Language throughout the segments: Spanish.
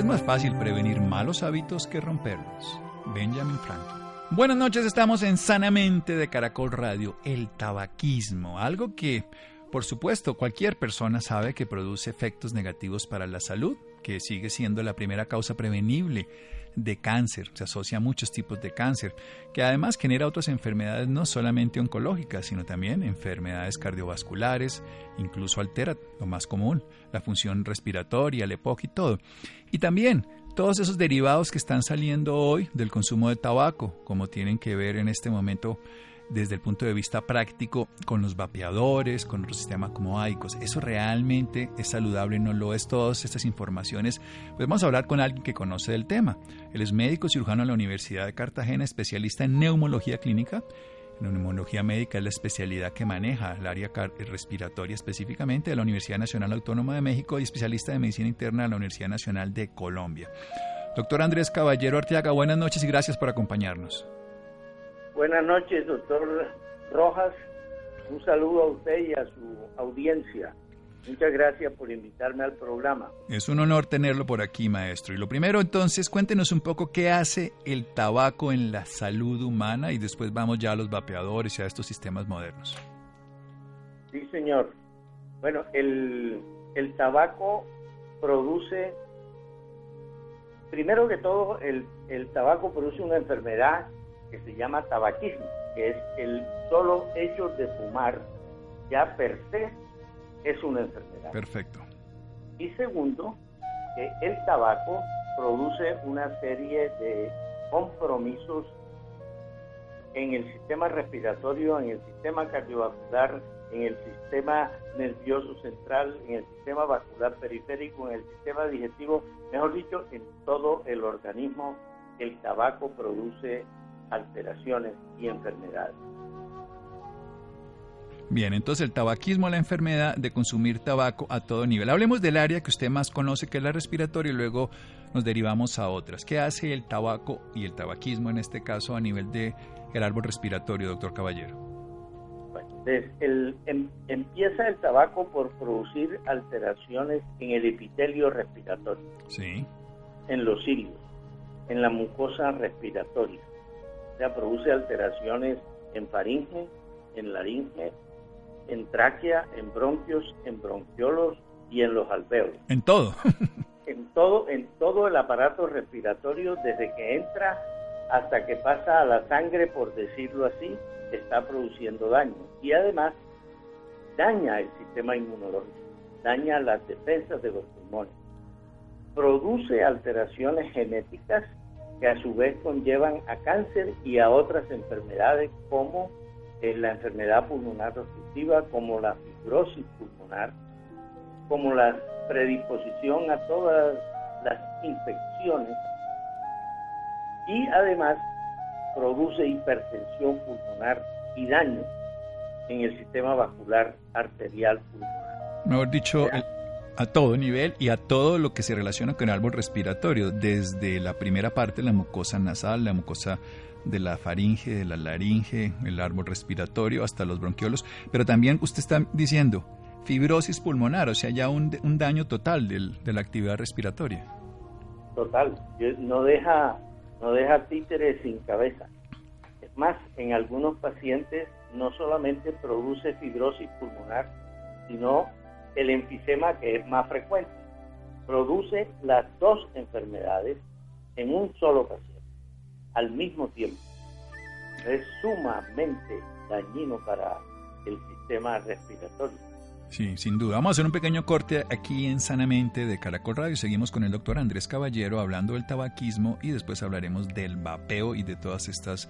Es más fácil prevenir malos hábitos que romperlos. Benjamin Franklin. Buenas noches, estamos en Sanamente de Caracol Radio, el tabaquismo, algo que, por supuesto, cualquier persona sabe que produce efectos negativos para la salud, que sigue siendo la primera causa prevenible de cáncer, se asocia a muchos tipos de cáncer, que además genera otras enfermedades no solamente oncológicas, sino también enfermedades cardiovasculares, incluso altera lo más común, la función respiratoria, el EPOC y todo. Y también todos esos derivados que están saliendo hoy del consumo de tabaco, como tienen que ver en este momento desde el punto de vista práctico con los vapeadores, con los sistemas como AICOS. ¿Eso realmente es saludable? ¿No lo es? Todas estas informaciones. Pues vamos a hablar con alguien que conoce del tema. Él es médico cirujano en la Universidad de Cartagena, especialista en neumología clínica. La neumología médica es la especialidad que maneja el área respiratoria específicamente de la Universidad Nacional Autónoma de México y especialista de medicina interna de la Universidad Nacional de Colombia. Doctor Andrés Caballero Arteaga, buenas noches y gracias por acompañarnos. Buenas noches, doctor Rojas. Un saludo a usted y a su audiencia. Muchas gracias por invitarme al programa. Es un honor tenerlo por aquí, maestro. Y lo primero, entonces, cuéntenos un poco qué hace el tabaco en la salud humana y después vamos ya a los vapeadores y a estos sistemas modernos. Sí, señor. Bueno, el, el tabaco produce, primero que todo, el, el tabaco produce una enfermedad que se llama tabaquismo, que es el solo hecho de fumar ya per se es una enfermedad. Perfecto. Y segundo, que el tabaco produce una serie de compromisos en el sistema respiratorio, en el sistema cardiovascular, en el sistema nervioso central, en el sistema vascular periférico, en el sistema digestivo, mejor dicho, en todo el organismo, el tabaco produce alteraciones y enfermedades. Bien, entonces el tabaquismo, la enfermedad de consumir tabaco a todo nivel. Hablemos del área que usted más conoce, que es la respiratoria, y luego nos derivamos a otras. ¿Qué hace el tabaco y el tabaquismo en este caso a nivel de el árbol respiratorio, doctor Caballero? Bueno, el, em, empieza el tabaco por producir alteraciones en el epitelio respiratorio. Sí. En los cilios, en la mucosa respiratoria. Sea, produce alteraciones en faringe, en laringe, en tráquea, en bronquios, en bronquiolos y en los alveolos. En todo. en todo, en todo el aparato respiratorio, desde que entra hasta que pasa a la sangre, por decirlo así, está produciendo daño. Y además daña el sistema inmunológico, daña las defensas de los pulmones, produce alteraciones genéticas que a su vez conllevan a cáncer y a otras enfermedades como eh, la enfermedad pulmonar obstructiva, como la fibrosis pulmonar, como la predisposición a todas las infecciones y además produce hipertensión pulmonar y daño en el sistema vascular arterial pulmonar. Mejor dicho, A todo nivel y a todo lo que se relaciona con el árbol respiratorio, desde la primera parte, la mucosa nasal, la mucosa de la faringe, de la laringe, el árbol respiratorio, hasta los bronquiolos. Pero también usted está diciendo fibrosis pulmonar, o sea, ya un, un daño total del, de la actividad respiratoria. Total, no deja, no deja títeres sin cabeza. Es más, en algunos pacientes no solamente produce fibrosis pulmonar, sino el enfisema que es más frecuente. Produce las dos enfermedades en un solo paciente al mismo tiempo. Es sumamente dañino para el sistema respiratorio. Sí, sin duda. Vamos a hacer un pequeño corte aquí en Sanamente de Caracol Radio. Seguimos con el doctor Andrés Caballero hablando del tabaquismo y después hablaremos del vapeo y de todas estas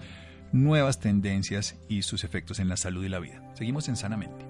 nuevas tendencias y sus efectos en la salud y la vida. Seguimos en Sanamente.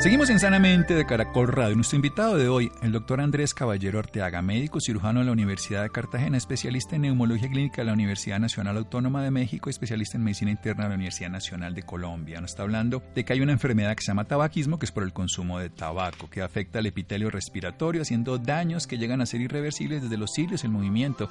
Seguimos en Sanamente de Caracol Radio. Nuestro invitado de hoy, el doctor Andrés Caballero Arteaga, médico cirujano de la Universidad de Cartagena, especialista en neumología clínica de la Universidad Nacional Autónoma de México, especialista en medicina interna de la Universidad Nacional de Colombia. Nos está hablando de que hay una enfermedad que se llama tabaquismo, que es por el consumo de tabaco, que afecta al epitelio respiratorio, haciendo daños que llegan a ser irreversibles desde los cilios, el movimiento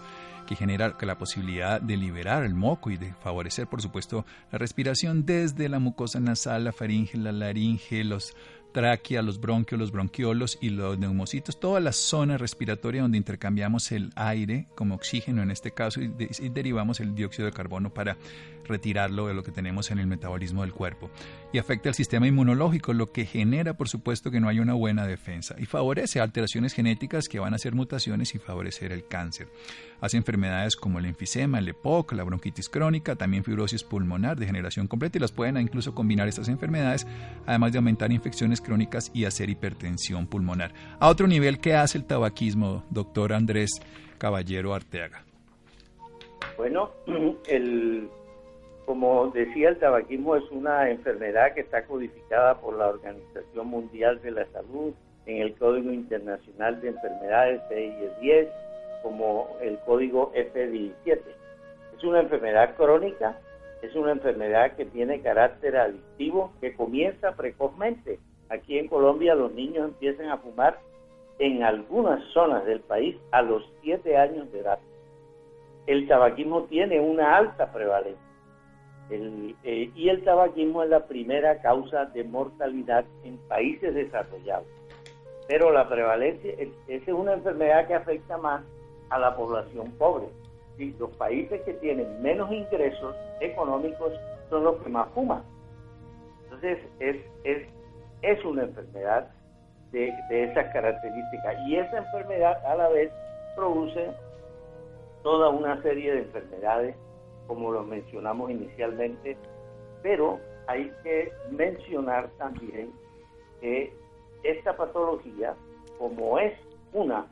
que genera la posibilidad de liberar el moco y de favorecer, por supuesto, la respiración desde la mucosa nasal, la faringe, la laringe, los tráquea, los bronquios, los bronquiolos y los neumocitos, toda la zona respiratoria donde intercambiamos el aire como oxígeno en este caso y, derivamos el dióxido de carbono para retirarlo de lo que tenemos en el metabolismo del cuerpo. Y afecta al sistema inmunológico, lo que genera, por supuesto, que no hay una buena defensa y favorece alteraciones genéticas que van a ser mutaciones y favorecer el cáncer. Hace enfermedades como el enfisema, el EPOC, la bronquitis crónica, también fibrosis pulmonar, degeneración completa y las pueden incluso combinar estas enfermedades, además de aumentar infecciones crónicas y hacer hipertensión pulmonar. A otro nivel, ¿qué hace el tabaquismo, doctor Andrés Caballero Arteaga? Bueno, el, como decía, el tabaquismo es una enfermedad que está codificada por la Organización Mundial de la Salud en el Código Internacional de Enfermedades CIE-10 como el código F17. Es una enfermedad crónica, es una enfermedad que tiene carácter adictivo que comienza precozmente. Aquí en Colombia los niños empiezan a fumar en algunas zonas del país a los 7 años de edad. El tabaquismo tiene una alta prevalencia. Eh, y el tabaquismo es la primera causa de mortalidad en países desarrollados. Pero la prevalencia, esa es una enfermedad que afecta más a la población pobre. y Los países que tienen menos ingresos económicos son los que más fuman. Entonces, es, es, es una enfermedad de, de esas características. Y esa enfermedad a la vez produce toda una serie de enfermedades, como lo mencionamos inicialmente, pero hay que mencionar también que esta patología, como es una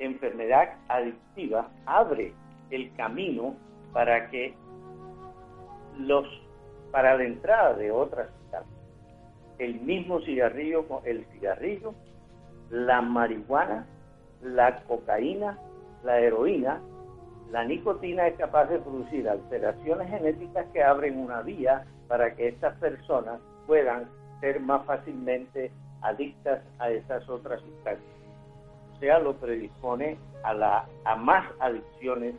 enfermedad adictiva abre el camino para que los para la entrada de otras. El mismo cigarrillo, el cigarrillo, la marihuana, la cocaína, la heroína, la nicotina es capaz de producir alteraciones genéticas que abren una vía para que estas personas puedan ser más fácilmente adictas a esas otras sustancias sea, lo predispone a, la, a más adicciones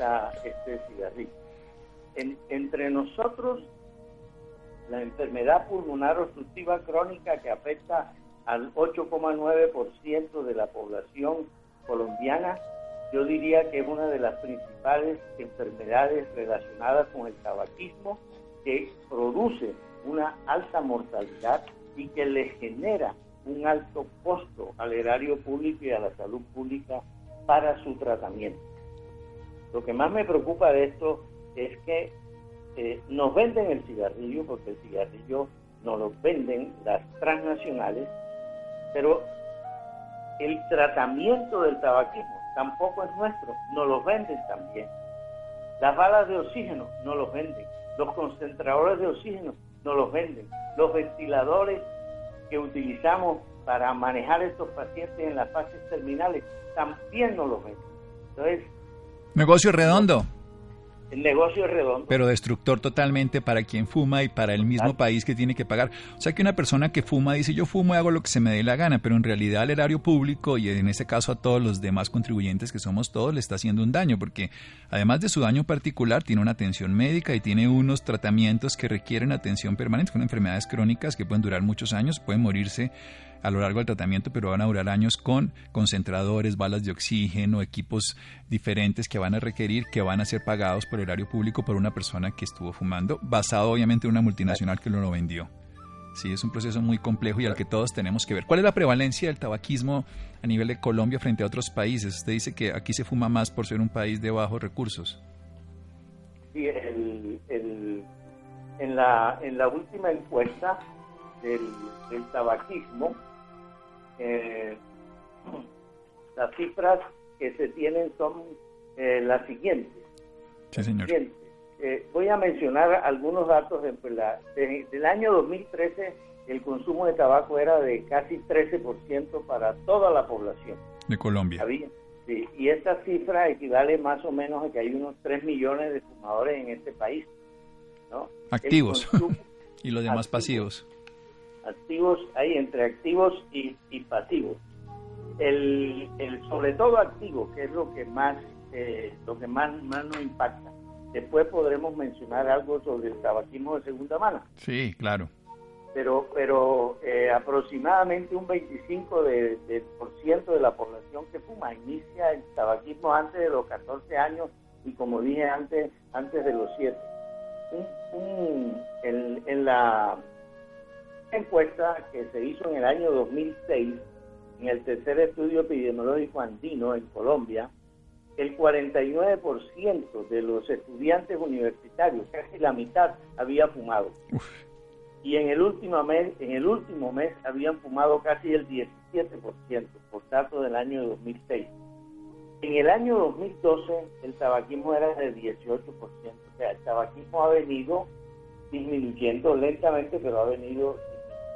a este cigarrillo. entre nosotros, la enfermedad pulmonar obstructiva crónica que afecta al 8,9% de la población colombiana, yo diría que es una de las principales enfermedades relacionadas con el tabaquismo que produce una alta mortalidad y que le genera un alto costo al erario público y a la salud pública para su tratamiento. Lo que más me preocupa de esto es que eh, nos venden el cigarrillo, porque el cigarrillo nos lo venden las transnacionales, pero el tratamiento del tabaquismo tampoco es nuestro, nos lo venden también. Las balas de oxígeno no los venden. Los concentradores de oxígeno no los venden. Los ventiladores que utilizamos para manejar estos pacientes en las fases terminales también no los venden. Entonces, negocio redondo. El negocio es redondo. Pero destructor totalmente para quien fuma y para el mismo país que tiene que pagar. O sea que una persona que fuma dice yo fumo y hago lo que se me dé la gana, pero en realidad al erario público y en este caso a todos los demás contribuyentes que somos todos le está haciendo un daño, porque además de su daño particular tiene una atención médica y tiene unos tratamientos que requieren atención permanente, con enfermedades crónicas que pueden durar muchos años, pueden morirse a lo largo del tratamiento, pero van a durar años con concentradores, balas de oxígeno, equipos diferentes que van a requerir, que van a ser pagados por el erario público por una persona que estuvo fumando, basado obviamente en una multinacional que lo vendió. Sí, es un proceso muy complejo y al que todos tenemos que ver. ¿Cuál es la prevalencia del tabaquismo a nivel de Colombia frente a otros países? Usted dice que aquí se fuma más por ser un país de bajos recursos. Sí, en, la, en la última encuesta del, del tabaquismo, eh, las cifras que se tienen son eh, las siguientes. Eh, voy a mencionar algunos datos. De, del año 2013, el consumo de tabaco era de casi 13% para toda la población. De Colombia. y esta cifra equivale más o menos a que hay unos 3 millones de fumadores en este país. Activos. y los demás pasivos activos, hay entre activos y, pasivos. El, sobre todo activo, que es lo que más, eh, lo que más, más nos impacta. Después podremos mencionar algo sobre el tabaquismo de segunda mano. Sí, claro. Pero, pero eh, aproximadamente un 25% de, de, por ciento de la población que fuma inicia el tabaquismo antes de los 14 años y como dije antes, antes de los 7. en la encuesta que se hizo en el año 2006 en el tercer estudio epidemiológico andino en Colombia, el 49% de los estudiantes universitarios, casi la mitad, había fumado. Y en el último mes, en el último mes habían fumado casi el 17%, por datos del año 2006. En el año 2012 el tabaquismo era del 18%, o sea, el tabaquismo ha venido disminuyendo lentamente, pero ha venido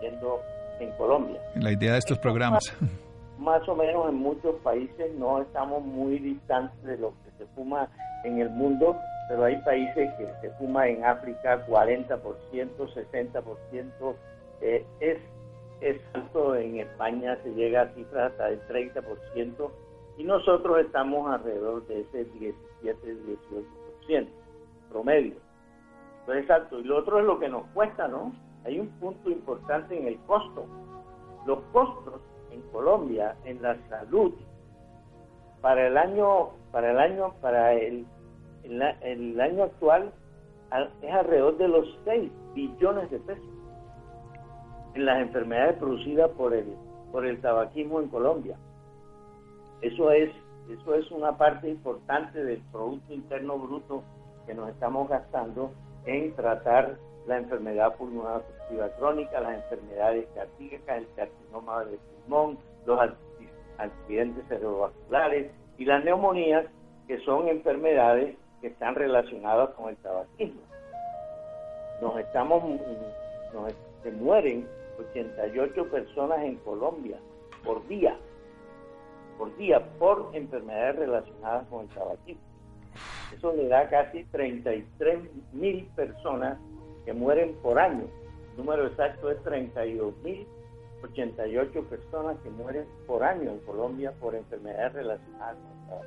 en Colombia. La idea de estos programas. Más, o menos en muchos países no estamos muy distantes de lo que se fuma en el mundo, pero hay países que se fuma en África 40%, 60%, eh, es, es alto, en España se llega a cifras hasta del 30%, y nosotros estamos alrededor de ese 17-18% promedio. Entonces es alto. Y lo otro es lo que nos cuesta, ¿no? Hay un punto importante en el costo. Los costos en Colombia en la salud para el año para el año para el, el, año actual es alrededor de los 6 billones de pesos en las enfermedades producidas por el por el tabaquismo en Colombia. Eso es eso es una parte importante del producto interno bruto que nos estamos gastando en tratar la enfermedad pulmonar obstructiva crónica, las enfermedades cardíacas, el carcinoma del pulmón, los accidentes cerebrovasculares y las neumonías, que son enfermedades que están relacionadas con el tabaquismo. Nos estamos, se mueren 88 personas en Colombia por día, por día, por enfermedades relacionadas con el tabaquismo. Eso le da casi 33 mil personas que mueren por año. El número exacto es 32.088 personas que mueren por año en Colombia por enfermedades relacionadas con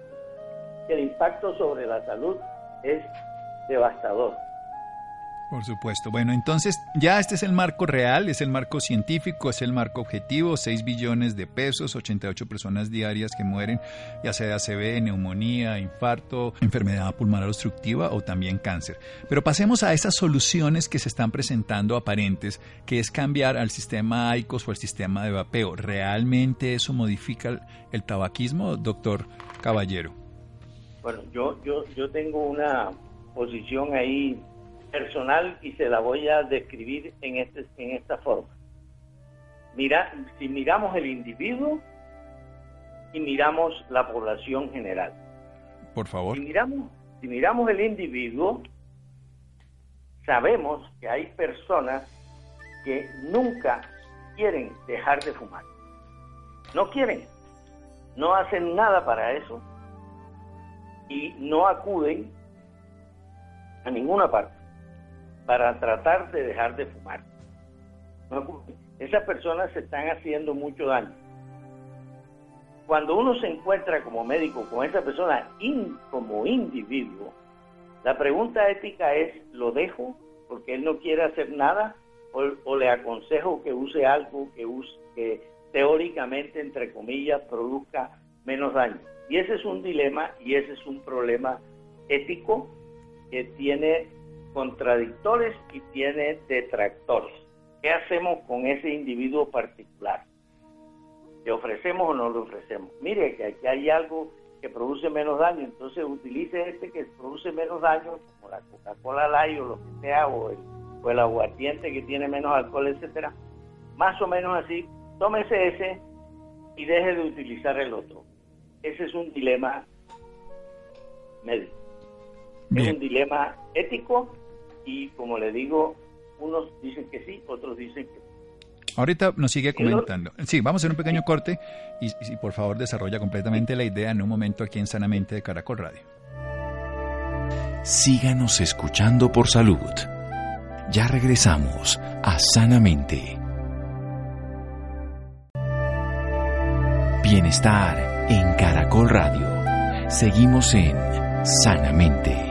el impacto sobre la salud es devastador. Por supuesto. Bueno, entonces ya este es el marco real, es el marco científico, es el marco objetivo, 6 billones de pesos, 88 personas diarias que mueren, ya sea de ACV, neumonía, infarto, enfermedad pulmonar obstructiva o también cáncer. Pero pasemos a esas soluciones que se están presentando aparentes, que es cambiar al sistema AICOS o al sistema de vapeo. ¿Realmente eso modifica el, tabaquismo, doctor Caballero? Bueno, yo, yo, yo tengo una posición ahí personal y se la voy a describir en, este, en esta forma. Mira, si miramos el individuo y miramos la población general. Por favor. Si miramos, Si miramos el individuo, sabemos que hay personas que nunca quieren dejar de fumar. No quieren, no hacen nada para eso y no acuden a ninguna parte para tratar de dejar de fumar. Esas personas se están haciendo mucho daño. Cuando uno se encuentra como médico con esa persona como individuo, la pregunta ética es, ¿lo dejo porque él no quiere hacer nada? ¿O, le aconsejo que use algo que, use, que teóricamente, entre comillas, produzca menos daño? Y ese es un dilema y ese es un problema ético que tiene contradictores y tiene detractores. ¿Qué hacemos con ese individuo particular? ¿Le ofrecemos o no le ofrecemos? Mire que aquí hay algo que produce menos daño, entonces utilice este que produce menos daño, como la Coca-Cola Light o lo que sea, o el, o el aguardiente que tiene menos alcohol, etcétera. Más o menos así, tómese ese y deje de utilizar el otro. Ese es un dilema médico. Es un dilema ético y como le digo, unos dicen que sí, otros dicen que no. Ahorita nos sigue comentando. Sí, vamos a hacer un pequeño corte y, y, por favor desarrolla completamente la idea en un momento aquí en Sanamente de Caracol Radio. Síganos escuchando por salud. Ya regresamos a Sanamente. Bienestar en Caracol Radio. Seguimos en Sanamente.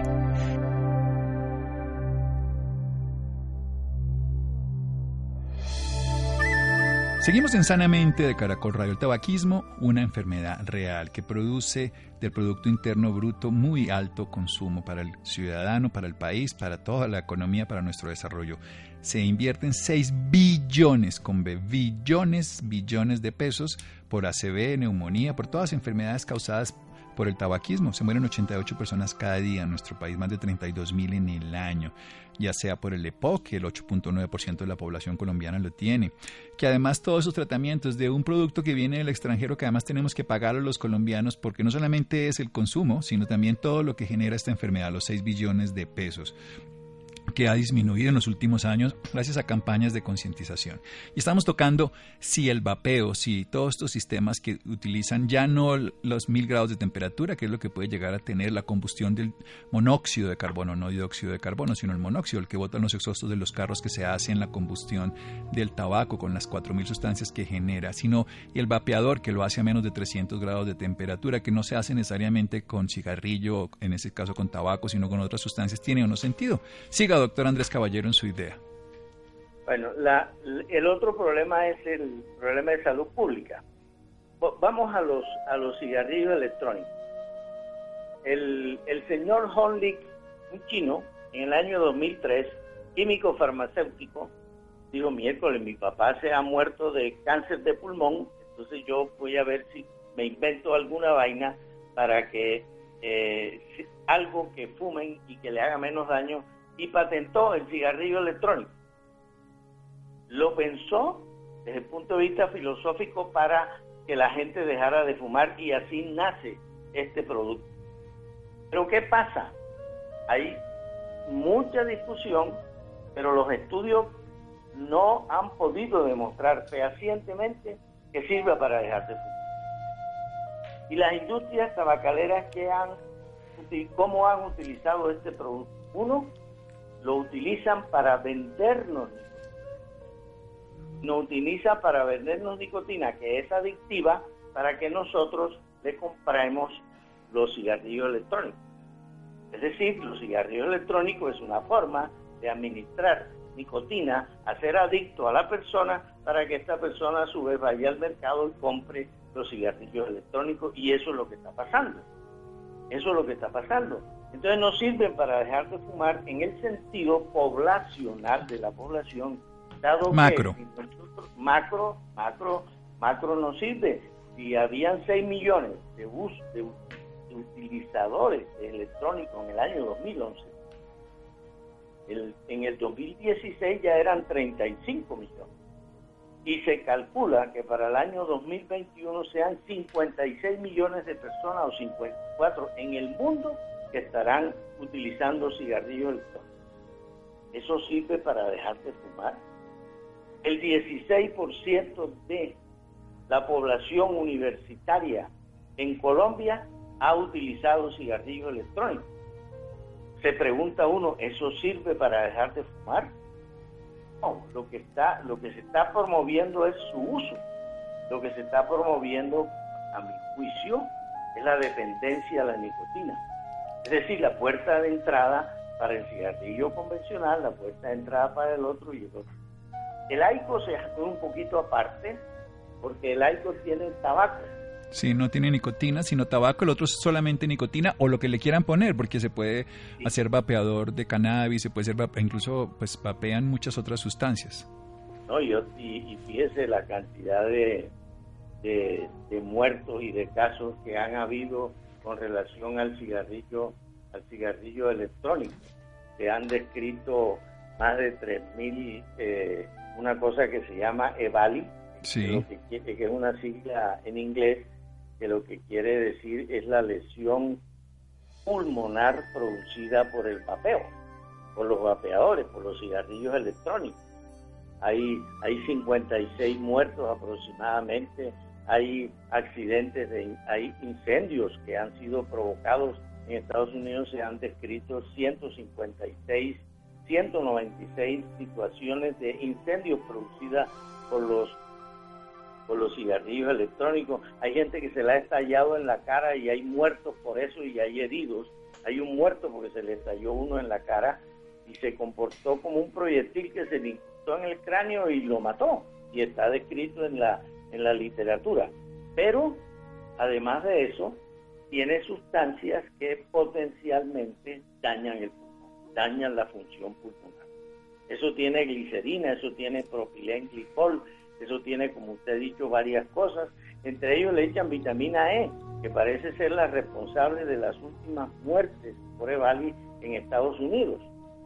Seguimos en Sanamente de Caracol Radio. El tabaquismo, una enfermedad real que produce del Producto Interno Bruto muy alto consumo para el ciudadano, para el país, para toda la economía, para nuestro desarrollo. Se invierten 6 billones, con billones, billones de pesos por ACV, neumonía, por todas las enfermedades causadas por el tabaquismo. Se mueren 88 personas cada día en nuestro país, más de 32 mil en el año, ya sea por el EPOC, que el 8.9% de la población colombiana lo tiene, que además todos esos tratamientos de un producto que viene del extranjero que además tenemos que pagar a los colombianos porque no solamente es el consumo, sino también todo lo que genera esta enfermedad, los 6 billones de pesos que ha disminuido en los últimos años gracias a campañas de concientización. Y estamos tocando si el vapeo, si todos estos sistemas que utilizan ya no los mil grados de temperatura, que es lo que puede llegar a tener la combustión del monóxido de carbono, no dióxido de carbono, sino el monóxido, el que botan los exhaustos de los carros que se hace en la combustión del tabaco con las 4.000 sustancias que genera, sino el vapeador que lo hace a menos de 300 grados de temperatura, que no se hace necesariamente con cigarrillo, en ese caso con tabaco, sino con otras sustancias, tiene o no sentido. Siga doctor Andrés Caballero en su idea? Bueno, la, el otro problema es el problema de salud pública. Vamos a los, a los cigarrillos electrónicos. El, el señor Honlik, un chino, en el año 2003, químico farmacéutico, dijo, miércoles, mi papá se ha muerto de cáncer de pulmón, entonces yo voy a ver si me invento alguna vaina para que eh, algo que fumen y que le haga menos daño y patentó el cigarrillo electrónico. Lo pensó desde el punto de vista filosófico para que la gente dejara de fumar y así nace este producto. Pero ¿qué pasa? Hay mucha discusión, pero los estudios no han podido demostrar fehacientemente que sirva para dejar de fumar. Y las industrias tabacaleras que han, cómo han utilizado este producto. Uno, lo utilizan para vendernos no utilizan para vendernos nicotina que es adictiva para que nosotros le compremos los cigarrillos electrónicos. Es decir, los cigarrillos electrónicos es una forma de administrar nicotina, hacer adicto a la persona para que esta persona a su vez vaya al mercado y compre los cigarrillos electrónicos y eso es lo que está pasando. Eso es lo que está pasando. Entonces no sirven para dejar de fumar en el sentido poblacional de la población, dado macro. que macro, macro, macro no sirve. Si habían 6 millones de, bus, de, utilizadores electrónicos en el año 2011, en el 2016 ya eran 35 millones. Y se calcula que para el año 2021 sean 56 millones de personas o 54 en el mundo que estarán utilizando cigarrillos electrónicos. ¿Eso sirve para dejar de fumar? El 16% de la población universitaria en Colombia ha utilizado cigarrillos electrónicos. Se pregunta uno, ¿eso sirve para dejar de fumar? No, lo que, está, lo que se está promoviendo es su uso. Lo que se está promoviendo, a mi juicio, es la dependencia a la nicotina. Es decir, la puerta de entrada para el cigarrillo convencional, la puerta de entrada para el otro y el otro. El AICO se hace un poquito aparte porque el AICO tiene tabaco. Sí, no tiene nicotina, sino tabaco, el otro es solamente nicotina o lo que le quieran poner, porque se puede hacer vapeador de cannabis, se puede hacer, incluso pues vapean muchas otras sustancias. No, yo, y, fíjese la cantidad de, de, muertos y de casos que han habido con relación al cigarrillo, al cigarrillo electrónico. Se han descrito más de 3.000, eh, una cosa que se llama EVALI, que, que, es una sigla en inglés que lo que quiere decir es la lesión pulmonar producida por el vapeo, por los vapeadores, por los cigarrillos electrónicos. Hay, hay 56 muertos aproximadamente, hay accidentes, de, hay incendios que han sido provocados en Estados Unidos, se han descrito 156, 196 situaciones de incendios producidas por los por los cigarrillos electrónicos. Hay gente que se le ha estallado en la cara y hay muertos por eso y hay heridos. Hay un muerto porque se le estalló uno en la cara y se comportó como un proyectil que se le en el cráneo y lo mató. Y está descrito en la, en la literatura. Pero, además de eso, tiene sustancias que potencialmente dañan el pulmón, dañan la función pulmonar. Eso tiene glicerina, eso tiene propilenglicol, eso tiene, como usted ha dicho, varias cosas. Entre ellos le echan vitamina E, que parece ser la responsable de las últimas muertes por EVALI en Estados Unidos.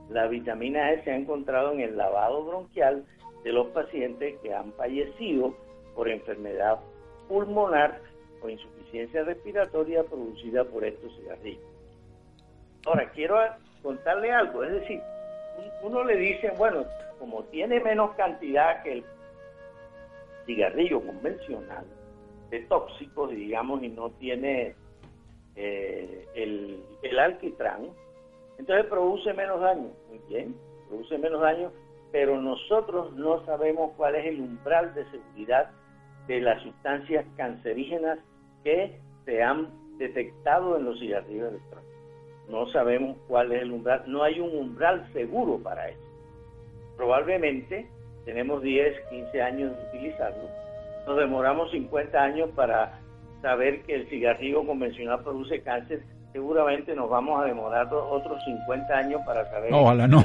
La vitamina E se ha encontrado en el lavado bronquial de los pacientes que han fallecido por enfermedad pulmonar o insuficiencia respiratoria producida por estos cigarrillos. Ahora, quiero contarle algo, es decir, uno le dice, bueno, como tiene menos cantidad que el cigarrillo convencional de tóxicos, digamos, y no tiene eh, el, el alquitrán, entonces produce menos daño, muy bien, produce menos daño, pero nosotros no sabemos cuál es el umbral de seguridad de las sustancias cancerígenas que se han detectado en los cigarrillos electrónicos. No sabemos cuál es el umbral, no hay un umbral seguro para eso. Probablemente tenemos 10, 15 años de utilizarlo, nos demoramos 50 años para saber que el cigarrillo convencional produce cáncer, seguramente nos vamos a demorar otros 50 años para saber. Ojalá no.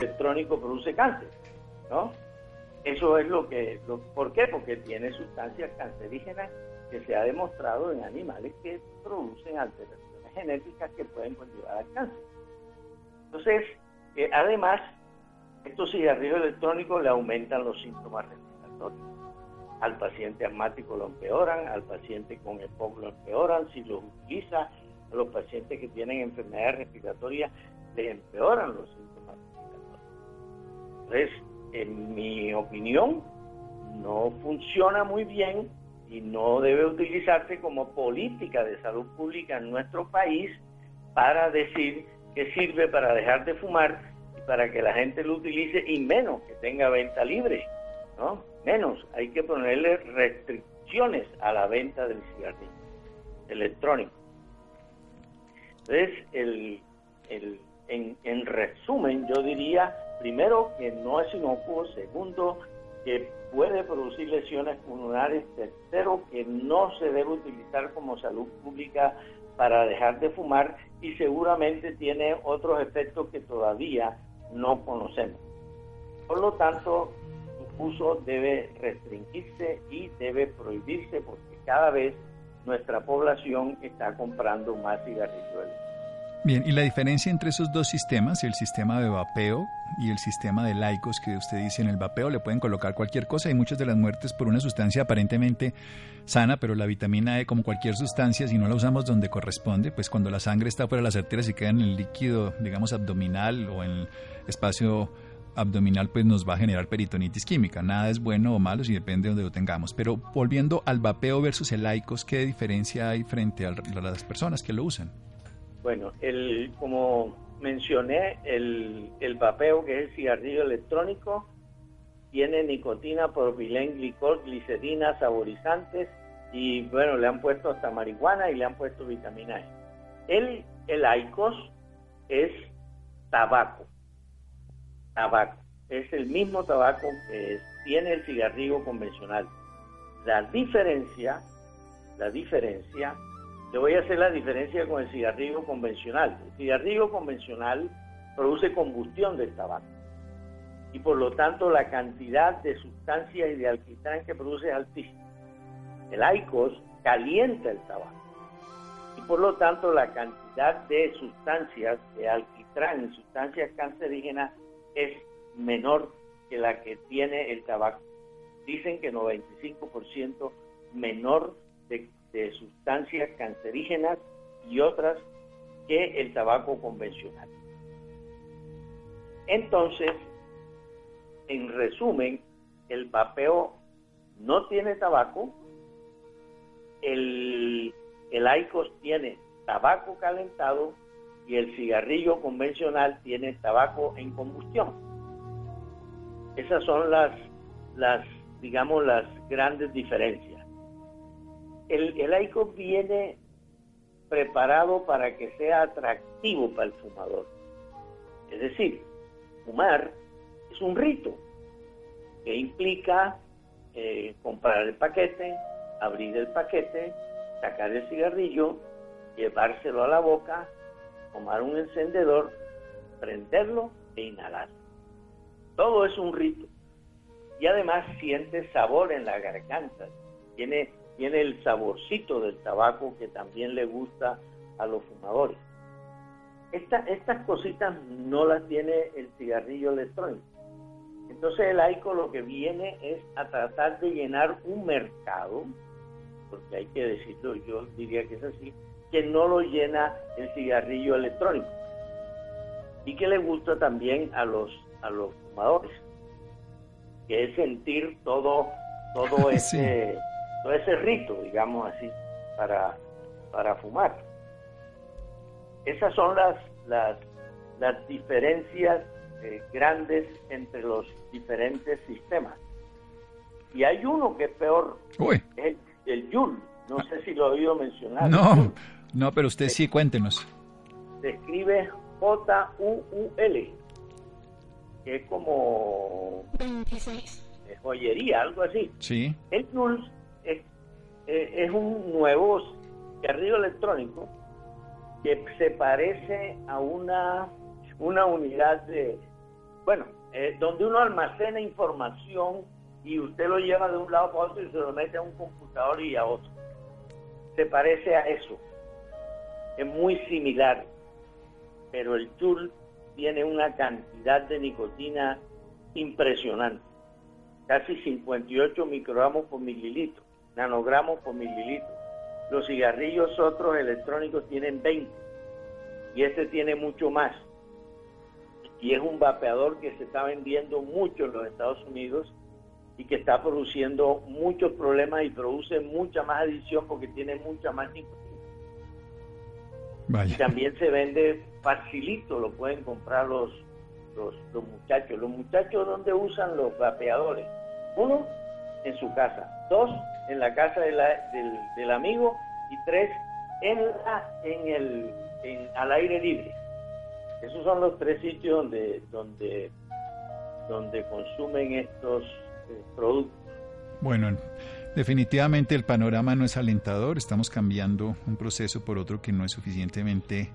Electrónico produce cáncer, ¿no? Eso es lo que... ¿Por qué? Porque tiene sustancias cancerígenas que se ha demostrado en animales que producen alteraciones genéticas que pueden conllevar al cáncer. Entonces, eh, además, estos cigarrillos electrónicos le aumentan los síntomas respiratorios. Al paciente asmático lo empeoran, al paciente con EPOC lo empeoran, si lo utiliza, a los pacientes que tienen enfermedades respiratorias les empeoran los síntomas. Entonces, en mi opinión, no funciona muy bien y no debe utilizarse como política de salud pública en nuestro país para decir que sirve para dejar de fumar y para que la gente lo utilice y menos que tenga venta libre, ¿no? Menos, hay que ponerle restricciones a la venta del cigarrillo electrónico. Entonces, el, el, en, en resumen, yo diría, primero, que no es inocuo, segundo, que puede producir lesiones pulmonares, tercero, que no se debe utilizar como salud pública para dejar de fumar. Y seguramente tiene otros efectos que todavía no conocemos. Por lo tanto, su uso debe restringirse y debe prohibirse porque cada vez nuestra población está comprando más cigarrillos Bien, y la diferencia entre esos dos sistemas, el sistema de vapeo y el sistema de laicos que usted dice en el vapeo, le pueden colocar cualquier cosa y muchas de las muertes por una sustancia aparentemente sana, pero la vitamina E, como cualquier sustancia, si no la usamos donde corresponde, pues cuando la sangre está fuera de las arterias y queda en el líquido, digamos, abdominal o en el espacio abdominal, pues nos va a generar peritonitis química. Nada es bueno o malo si depende de donde lo tengamos. Pero volviendo al vapeo versus el laicos, ¿qué diferencia hay frente a las personas que lo usan? Bueno, el, como mencioné, el, el vapeo, que es el cigarrillo electrónico, tiene nicotina, propilenglicol, glicerina, saborizantes y bueno, le han puesto hasta marihuana y le han puesto vitamina E. El, el ICOS es tabaco, tabaco, es el mismo tabaco que tiene el cigarrillo convencional. La diferencia, la diferencia le voy a hacer la diferencia con el cigarrillo convencional. El cigarrillo convencional produce combustión del tabaco y por lo tanto la cantidad de sustancias y de alquitrán que produce es altísima. El ICOS calienta el tabaco y por lo tanto la cantidad de sustancias de alquitrán y sustancias cancerígenas es menor que la que tiene el tabaco. Dicen que 95% menor de de sustancias cancerígenas y otras que el tabaco convencional. Entonces, en resumen, el vapeo no tiene tabaco, el, el ICOS tiene tabaco calentado y el cigarrillo convencional tiene tabaco en combustión. Esas son las, las digamos, las grandes diferencias el, el viene preparado para que sea atractivo para el fumador. Es decir, fumar es un rito que implica eh, comprar el paquete, abrir el paquete, sacar el cigarrillo, llevárselo a la boca, tomar un encendedor, prenderlo e inhalar. Todo es un rito. Y además siente sabor en la garganta. Tiene tiene el saborcito del tabaco que también le gusta a los fumadores. estas cositas no las tiene el cigarrillo electrónico. Entonces el AICO lo que viene es a tratar de llenar un mercado, porque hay que decirlo, yo diría que es así, que no lo llena el cigarrillo electrónico y que le gusta también a los a los fumadores, que es sentir todo todo ese todo ese rito, digamos así, para, para fumar. Esas son las, las, las diferencias eh, grandes entre los diferentes sistemas. Y hay uno que es peor, es el, YUL. No sé si lo he oído mencionar. No, no, pero usted sí, cuéntenos. Se escribe J-U-U-L, que es como joyería, algo así. Sí. El YUL eh, es un nuevo cigarrillo electrónico que se parece a una, una unidad de, bueno, eh, donde uno almacena información y usted lo lleva de un lado para otro y se lo mete a un computador y a otro. Se parece a eso. Es muy similar, pero el Tool tiene una cantidad de nicotina impresionante, casi 58 microgramos por mililitro nanogramos por mililitro. Los cigarrillos otros electrónicos tienen 20 y este tiene mucho más. Y es un vapeador que se está vendiendo mucho en los Estados Unidos y que está produciendo muchos problemas y produce mucha más adición porque tiene mucha más nicotina. Y también se vende facilito, lo pueden comprar los, los, los muchachos. Los muchachos, ¿dónde usan los vapeadores? Uno, en su casa. Dos, en la casa del, del, amigo. Y tres, en, la, en el, al aire libre. Esos son los tres sitios donde, donde, donde consumen estos eh, productos. Bueno, Definitivamente el panorama no es alentador, estamos cambiando un proceso por otro que no es suficientemente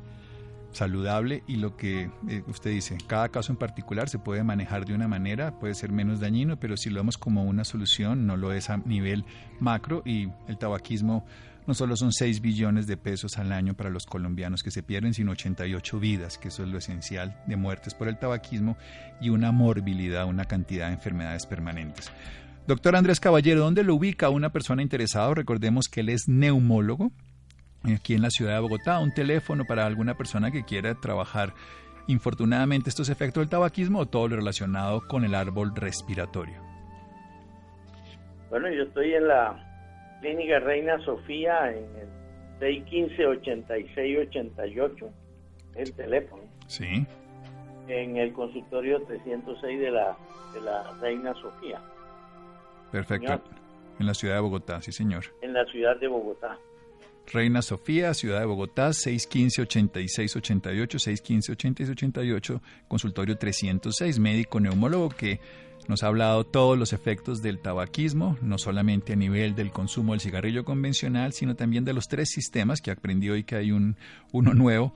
saludable y lo que eh, usted dice, cada caso en particular se puede manejar de una manera, puede ser menos dañino, pero si lo vemos como una solución, no lo es a nivel macro y el tabaquismo no solo son 6 billones de pesos al año para los colombianos que se pierden, sino 88 vidas, que eso es lo esencial de muertes por el tabaquismo y una morbilidad, una cantidad de enfermedades permanentes. Doctor Andrés Caballero, ¿dónde lo ubica una persona interesada? Recordemos que él es neumólogo aquí en la ciudad de Bogotá. Un teléfono para alguna persona que quiera trabajar infortunadamente estos efectos del tabaquismo o todo lo relacionado con el árbol respiratorio. Bueno, yo estoy en la clínica Reina Sofía en el 615-8688, el teléfono. Sí. En el consultorio 306 de la, de la Reina Sofía. Perfecto. En la ciudad de Bogotá, sí, señor. En la ciudad de Bogotá. Reina Sofía, Ciudad de Bogotá, 615-8688, 615-8688, consultorio 306, médico neumólogo que nos ha hablado todos los efectos del tabaquismo, no solamente a nivel del consumo del cigarrillo convencional, sino también de los tres sistemas que aprendió hoy que hay un, uno nuevo,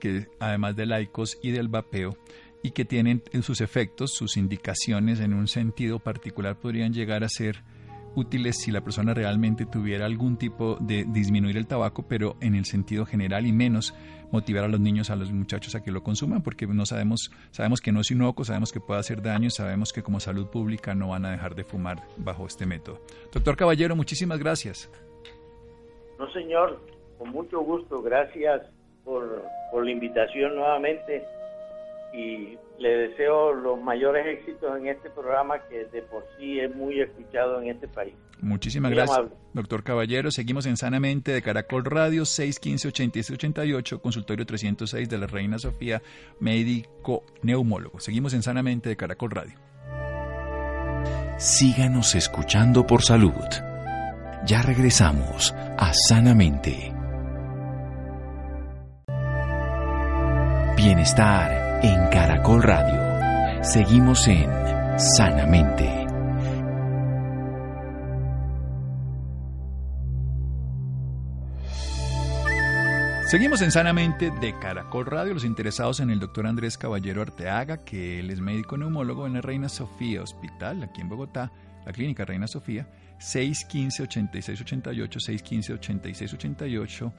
que además del ICOS y del vapeo, y que tienen en sus efectos, sus indicaciones en un sentido particular podrían llegar a ser útiles si la persona realmente tuviera algún tipo de disminuir el tabaco, pero en el sentido general y menos motivar a los niños, a los muchachos a que lo consuman, porque no sabemos, sabemos que no es inocuo, sabemos que puede hacer daño, sabemos que como salud pública no van a dejar de fumar bajo este método. Doctor Caballero, muchísimas gracias. No, señor, con mucho gusto, gracias por, por la invitación nuevamente y le deseo los mayores éxitos en este programa que de por sí es muy escuchado en este país. Muchísimas gracias, doctor Caballero. Seguimos en Sanamente de Caracol Radio 615-8688, consultorio 306 de la Reina Sofía, médico neumólogo. Seguimos en Sanamente de Caracol Radio. Síganos escuchando por salud. Ya regresamos a Sanamente. Bienestar en Caracol Radio. Seguimos en Sanamente. Seguimos en Sanamente de Caracol Radio. Los interesados en el doctor Andrés Caballero Arteaga, que él es médico neumólogo en la Reina Sofía Hospital, aquí en Bogotá, la clínica Reina Sofía, 615-8688, 615-8688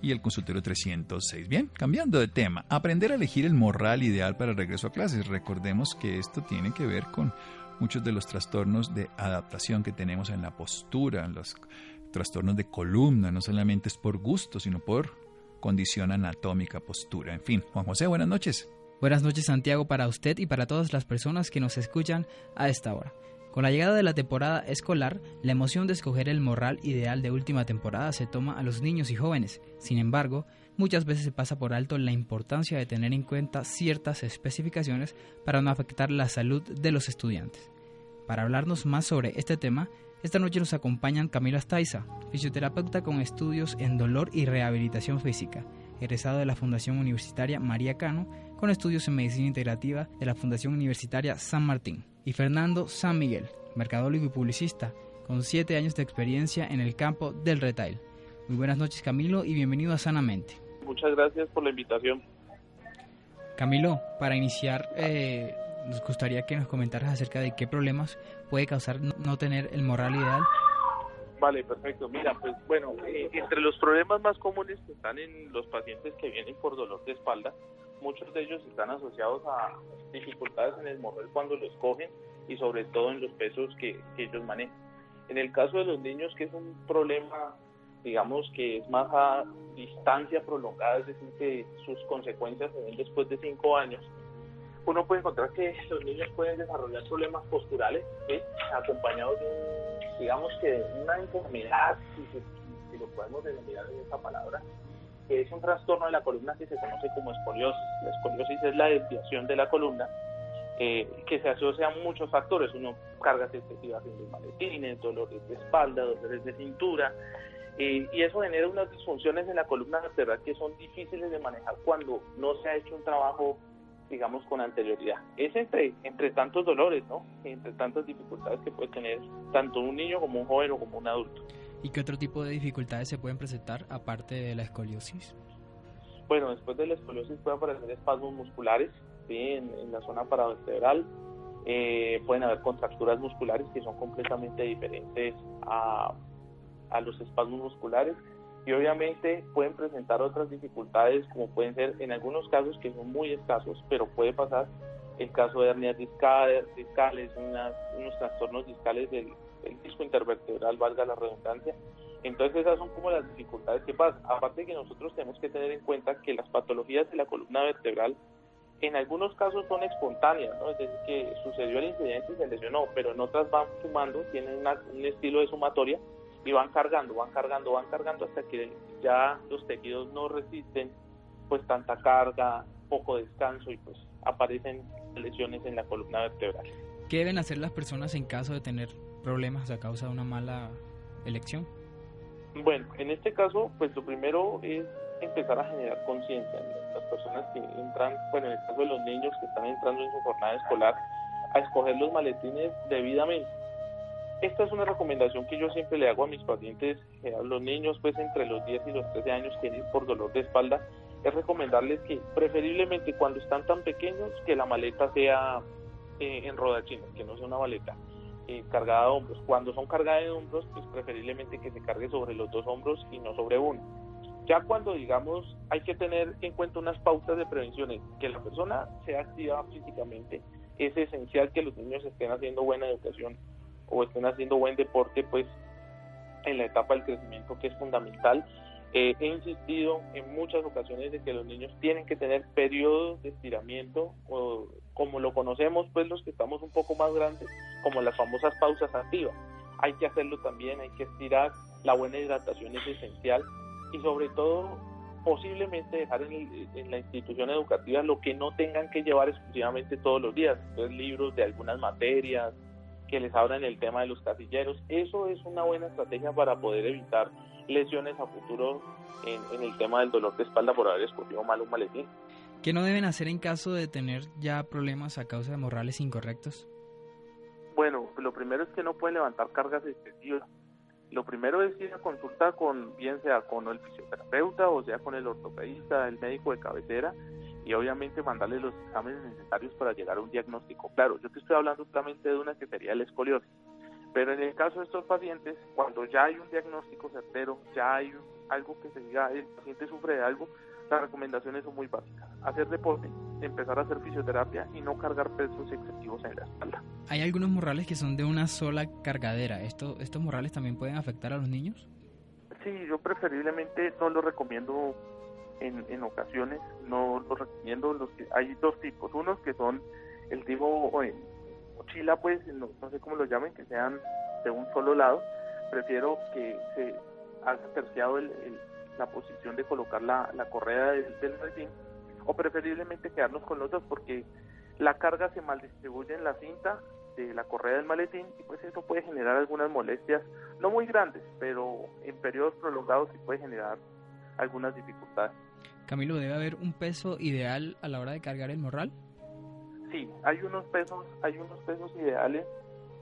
y el consultorio 306. Bien, cambiando de tema, aprender a elegir el morral ideal para el regreso a clases. Recordemos que esto tiene que ver con muchos de los trastornos de adaptación que tenemos en la postura, los trastornos de columna, no solamente es por gusto, sino por condición anatómica, postura. En fin, Juan José, buenas noches. Buenas noches Santiago para usted y para todas las personas que nos escuchan a esta hora. Con la llegada de la temporada escolar, la emoción de escoger el morral ideal de última temporada se toma a los niños y jóvenes. Sin embargo, muchas veces se pasa por alto la importancia de tener en cuenta ciertas especificaciones para no afectar la salud de los estudiantes. Para hablarnos más sobre este tema, esta noche nos acompañan Camilo Astaiza, fisioterapeuta con estudios en dolor y rehabilitación física, egresado de la Fundación Universitaria María Cano, con estudios en medicina integrativa de la Fundación Universitaria San Martín y Fernando San Miguel, mercadólogo y publicista, con siete años de experiencia en el campo del retail. Muy buenas noches Camilo y bienvenido a Sanamente. Muchas gracias por la invitación. Camilo, para iniciar, eh, nos gustaría que nos comentaras acerca de qué problemas puede causar no tener el moral ideal. Vale, perfecto. Mira, pues bueno, eh, entre los problemas más comunes que están en los pacientes que vienen por dolor de espalda, muchos de ellos están asociados a dificultades en el mover cuando los cogen y sobre todo en los pesos que, ellos manejan. En el caso de los niños, que es un problema, digamos, que es más a distancia prolongada, es decir, que sus consecuencias se ven después de cinco años, uno puede encontrar que los niños pueden desarrollar problemas posturales, acompañados de, digamos que una enfermedad, si, si lo podemos denominar en esa palabra, que es un trastorno de la columna que se conoce como escoliosis. La escoliosis es la desviación de la columna eh, que se asocia a muchos factores. Uno, cargas excesivas en los maletines, dolores de espalda, dolores de cintura, y eso genera unas disfunciones en la columna vertebral que son difíciles de manejar cuando no se ha hecho un trabajo digamos, con anterioridad. Es entre, entre tantos dolores, ¿no? Entre tantas dificultades que puede tener tanto un niño como un joven o como un adulto. ¿Y qué otro tipo de dificultades se pueden presentar aparte de la escoliosis? Bueno, después de la escoliosis pueden aparecer espasmos musculares en, la zona paravertebral. Eh, pueden haber contracturas musculares que son completamente diferentes a, a los espasmos musculares y obviamente pueden presentar otras dificultades como pueden ser en algunos casos que son muy escasos, pero puede pasar el caso de hernias discales, unos trastornos discales del, disco intervertebral, valga la redundancia. Entonces esas son como las dificultades que pasan. Aparte que nosotros tenemos que tener en cuenta que las patologías de la columna vertebral en algunos casos son espontáneas, ¿no? es decir, que sucedió el incidente y se lesionó, pero en otras van sumando, tienen un estilo de sumatoria y van cargando, van cargando, van cargando hasta que ya los tejidos no resisten pues tanta carga, poco descanso y pues aparecen lesiones en la columna vertebral. ¿Qué deben hacer las personas en caso de tener problemas a causa de una mala elección? Bueno, en este caso, pues lo primero es empezar a generar conciencia en las personas que entran, bueno, en el caso de los niños que están entrando en su jornada escolar, a escoger los maletines debidamente. Esta es una recomendación que yo siempre le hago a mis pacientes, eh, a los niños pues entre los 10 y los 13 años que por dolor de espalda, es recomendarles que preferiblemente cuando están tan pequeños que la maleta sea eh, en rodachines, que no sea una maleta eh, cargada de hombros. Cuando son cargadas de hombros, pues preferiblemente que se cargue sobre los dos hombros y no sobre uno. Ya cuando digamos hay que tener en cuenta unas pautas de prevención, que la persona sea activa físicamente, es esencial que los niños estén haciendo buena educación o estén haciendo buen deporte, pues en la etapa del crecimiento que es fundamental. Eh, he insistido en muchas ocasiones de que los niños tienen que tener periodos de estiramiento, o, como lo conocemos, pues los que estamos un poco más grandes, como las famosas pausas activas. Hay que hacerlo también, hay que estirar, la buena hidratación es esencial y sobre todo posiblemente dejar en, en, la institución educativa lo que no tengan que llevar exclusivamente todos los días, libros de algunas materias, que les abran el tema de los casilleros. Eso es una buena estrategia para poder evitar lesiones a futuro en, el tema del dolor de espalda por haber escogido mal un maletín. ¿Qué no deben hacer en caso de tener ya problemas a causa de morrales incorrectos? Bueno, lo primero es que no pueden levantar cargas excesivas. Lo primero es ir a consulta con, bien sea con el fisioterapeuta o sea con el ortopedista, el médico de cabecera, y obviamente mandarle los exámenes necesarios para llegar a un diagnóstico. Claro, yo te estoy hablando solamente de una que sería la escoliosis, pero en el caso de estos pacientes, cuando ya hay un diagnóstico certero, ya hay algo que se diga, el paciente sufre de algo, las recomendaciones son muy básicas. Hacer deporte, empezar a hacer fisioterapia y no cargar pesos excesivos en la espalda. Hay algunos morrales que son de una sola cargadera. ¿Esto, ¿Estos morrales también pueden afectar a los niños? Sí, yo preferiblemente no lo recomiendo en, en ocasiones no los recomiendo. Los que, hay dos tipos, unos que son el tipo en mochila, pues no, sé cómo lo llamen, que sean de un solo lado. Prefiero que se haga terciado el, la posición de colocar la, la correa del, del o preferiblemente quedarnos con los dos porque la carga se mal distribuye en la cinta de la correa del maletín y pues eso puede generar algunas molestias, no muy grandes, pero en periodos prolongados sí puede generar algunas dificultades. Camilo, ¿debe haber un peso ideal a la hora de cargar el morral? Sí, hay unos pesos, hay unos pesos ideales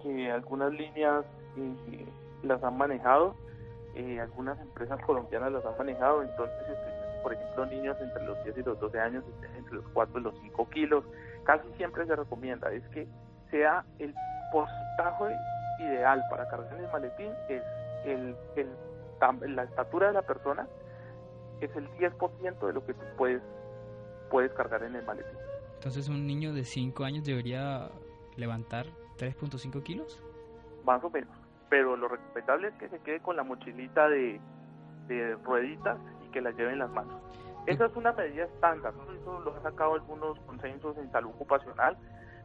que algunas líneas eh, las han manejado, eh, algunas empresas colombianas las han manejado, entonces, este, por ejemplo, niños entre los 10 y los 12 años estén entre los 4 y los 5 kilos, casi siempre se recomienda, es que sea el porcentaje ideal para cargar el maletín, es el, el, la estatura de la persona es el 10% de lo que tú puedes, puedes cargar en el maletín. Entonces un niño de 5 años debería levantar 3.5 kilos? Más o menos, pero lo recomendable es que se quede con la mochilita de, de rueditas y que la lleve en las manos. Esa es una medida estándar, eso lo han sacado algunos consensos en salud ocupacional,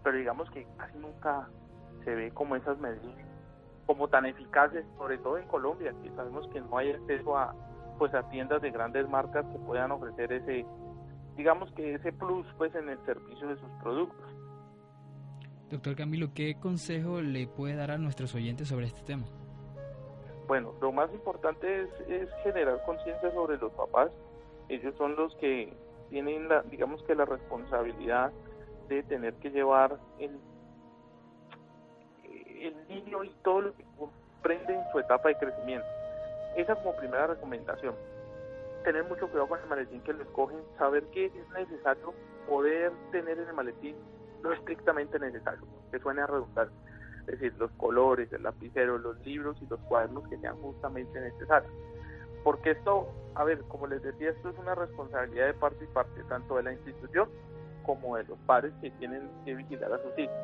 pero digamos que casi nunca se ve como esas medidas como tan eficaces, sobre todo en Colombia, que sabemos que no hay acceso a, pues a tiendas de grandes marcas que puedan ofrecer ese digamos que ese plus pues en el servicio de sus productos. Doctor Camilo, ¿qué consejo le puede dar a nuestros oyentes sobre este tema? Bueno, lo más importante es, generar conciencia sobre los papás. Ellos son los que tienen, la, digamos que la responsabilidad de tener que llevar el, el niño y todo lo que comprende en su etapa de crecimiento. Esa como primera recomendación. Tener mucho cuidado con el maletín que lo escogen, saber que es necesario poder tener en el maletín lo estrictamente necesario, que suene a redundar. Es decir, los colores, el lapicero, los libros y los cuadernos que sean justamente necesarios. Porque esto, a ver, como les decía, esto es una responsabilidad de parte y parte, tanto de la institución como de los padres que tienen que vigilar a sus hijos.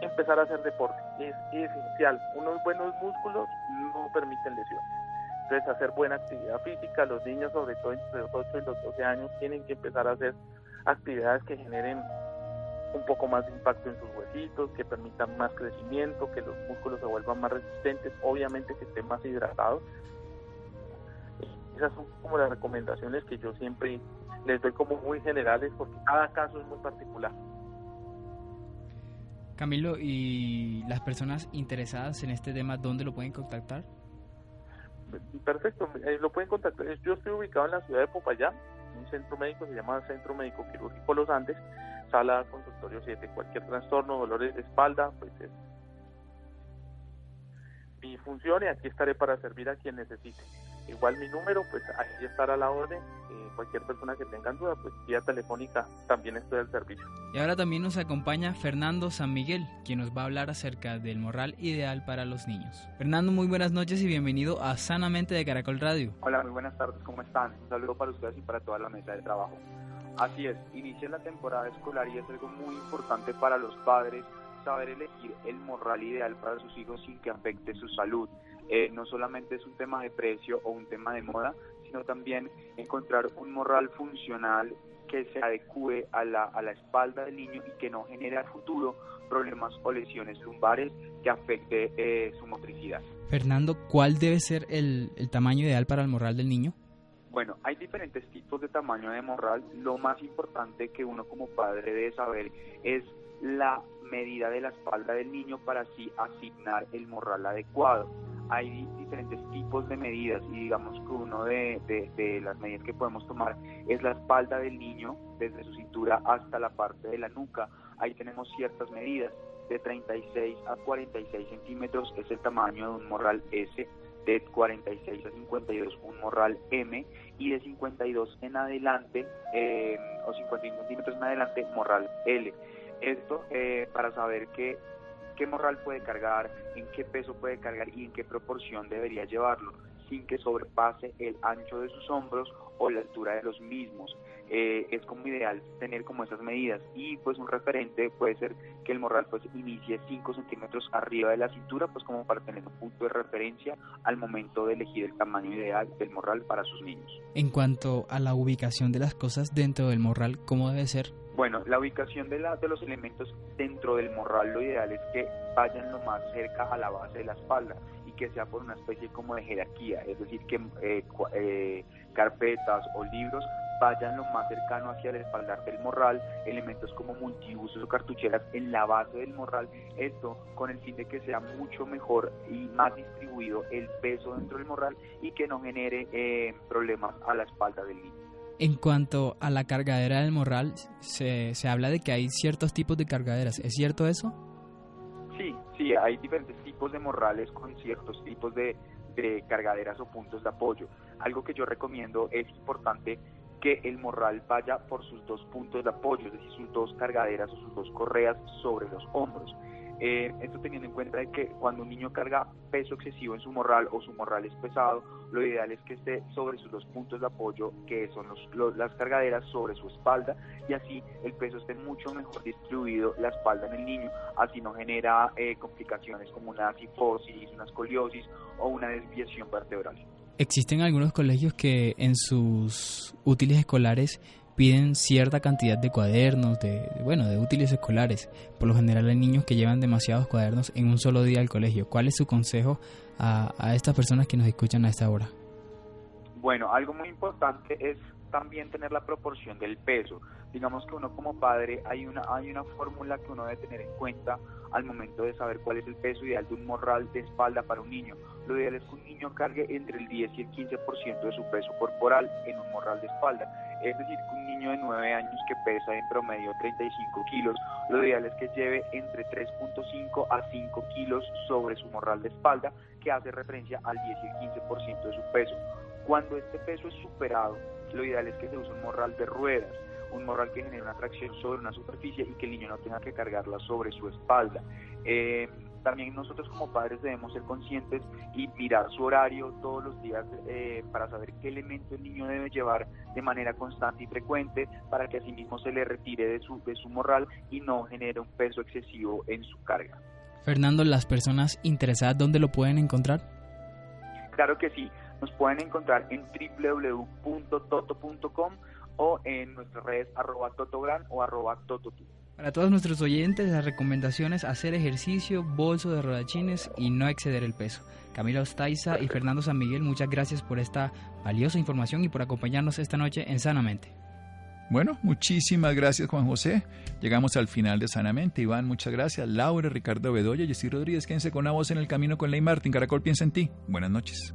Empezar a hacer deporte es esencial. Unos buenos músculos no permiten lesiones. Entonces, hacer buena actividad física, los niños, sobre todo entre los 8 y los 12 años, tienen que empezar a hacer actividades que generen un poco más de impacto en sus huesitos, que permitan más crecimiento, que los músculos se vuelvan más resistentes, obviamente que estén más hidratados. Esas son como las recomendaciones que yo siempre les doy como muy generales porque cada caso es muy particular. Camilo, ¿y las personas interesadas en este tema dónde lo pueden contactar? Perfecto, eh, lo pueden contactar. Yo estoy ubicado en la ciudad de Popayán, un centro médico, se llama Centro Médico Quirúrgico Los Andes, sala consultorio 7. Cualquier trastorno, dolores de espalda, pues es mi función y aquí estaré para servir a quien necesite. Igual mi número, pues ahí estará a la orden. Eh, cualquier persona que tenga duda, pues vía telefónica también estoy al servicio. Y ahora también nos acompaña Fernando San Miguel, quien nos va a hablar acerca del morral ideal para los niños. Fernando, muy buenas noches y bienvenido a Sanamente de Caracol Radio. Hola, muy buenas tardes, ¿cómo están? Un saludo para ustedes y para toda la mesa de trabajo. Así es, inicia la temporada escolar y es algo muy importante para los padres saber elegir el morral ideal para sus hijos sin que afecte su salud. Eh, no solamente es un tema de precio o un tema de moda, sino también encontrar un morral funcional que se adecue a la, a la espalda del niño y que no genere a futuro problemas o lesiones lumbares que afecte eh, su motricidad. Fernando, ¿cuál debe ser el, el tamaño ideal para el morral del niño? Bueno, hay diferentes tipos de tamaño de morral. Lo más importante que uno como padre debe saber es la medida de la espalda del niño para así asignar el morral adecuado. Hay diferentes tipos de medidas y digamos que uno de, de, las medidas que podemos tomar es la espalda del niño desde su cintura hasta la parte de la nuca. Ahí tenemos ciertas medidas. De 36 a 46 centímetros es el tamaño de un morral S, de 46 a 52 un morral M y de 52 en adelante eh, o 51 centímetros en adelante morral L. Esto eh, para saber qué, qué morral puede cargar, en qué peso puede cargar y en qué proporción debería llevarlo, sin que sobrepase el ancho de sus hombros o la altura de los mismos. Eh, es como ideal tener como esas medidas y pues un referente puede ser que el morral pues inicie 5 centímetros arriba de la cintura pues como para tener un punto de referencia al momento de elegir el tamaño ideal del morral para sus niños. En cuanto a la ubicación de las cosas dentro del morral, ¿cómo debe ser? Bueno, la ubicación de, la, de los elementos dentro del morral lo ideal es que vayan lo más cerca a la base de la espalda que sea por una especie como de jerarquía, es decir, que eh, eh, carpetas o libros vayan lo más cercano hacia el espaldar del morral, elementos como multiusos o cartucheras en la base del morral, esto con el fin de que sea mucho mejor y más distribuido el peso dentro del morral y que no genere eh, problemas a la espalda del niño. En cuanto a la cargadera del morral, se, se habla de que hay ciertos tipos de cargaderas. ¿Es cierto eso? Sí, sí, hay diferentes de morrales con ciertos tipos de, de cargaderas o puntos de apoyo. Algo que yo recomiendo es importante que el morral vaya por sus dos puntos de apoyo, es decir, sus dos cargaderas o sus dos correas sobre los hombros. Eh, esto teniendo en cuenta de que cuando un niño carga peso excesivo en su morral o su morral es pesado, lo ideal es que esté sobre sus dos puntos de apoyo, que son los, las cargaderas sobre su espalda, y así el peso esté mucho mejor distribuido la espalda en el niño, así no genera eh, complicaciones como una cifosis, una escoliosis o una desviación vertebral. Existen algunos colegios que en sus útiles escolares piden cierta cantidad de cuadernos, de, bueno, de útiles escolares. Por lo general hay niños que llevan demasiados cuadernos en un solo día al colegio. ¿Cuál es su consejo a, a estas personas que nos escuchan a esta hora? Bueno, algo muy importante es también tener la proporción del peso. Digamos que uno como padre hay una hay una fórmula que uno debe tener en cuenta al momento de saber cuál es el peso ideal de un morral de espalda para un niño. Lo ideal es que un niño cargue entre el 10 y el 15% de su peso corporal en un morral de espalda. Es decir, que un niño de 9 años que pesa en promedio 35 kilos, lo ideal es que lleve entre 3.5 a 5 kilos sobre su morral de espalda, que hace referencia al 10 y el 15% de su peso. Cuando este peso es superado, lo ideal es que se use un morral de ruedas, un morral que genere una tracción sobre una superficie y que el niño no tenga que cargarla sobre su espalda. Eh, también nosotros como padres debemos ser conscientes y mirar su horario todos los días eh, para saber qué elemento el niño debe llevar de manera constante y frecuente para que asimismo se le retire de su, de su morral y no genere un peso excesivo en su carga. Fernando, ¿las personas interesadas dónde lo pueden encontrar? Claro que sí, nos pueden encontrar en www.toto.com o en nuestras redes arroba totogran o arroba tototu. Para todos nuestros oyentes, las recomendaciones hacer ejercicio, bolso de rodachines y no exceder el peso. Camila Ostaiza y Fernando San Miguel, muchas gracias por esta valiosa información y por acompañarnos esta noche en Sanamente. Bueno, muchísimas gracias Juan José. Llegamos al final de Sanamente. Iván, muchas gracias. Laura, Ricardo Bedoya, Jessy Rodríguez, quédense con la voz en el camino con Ley Martín. Caracol piensa en ti. Buenas noches.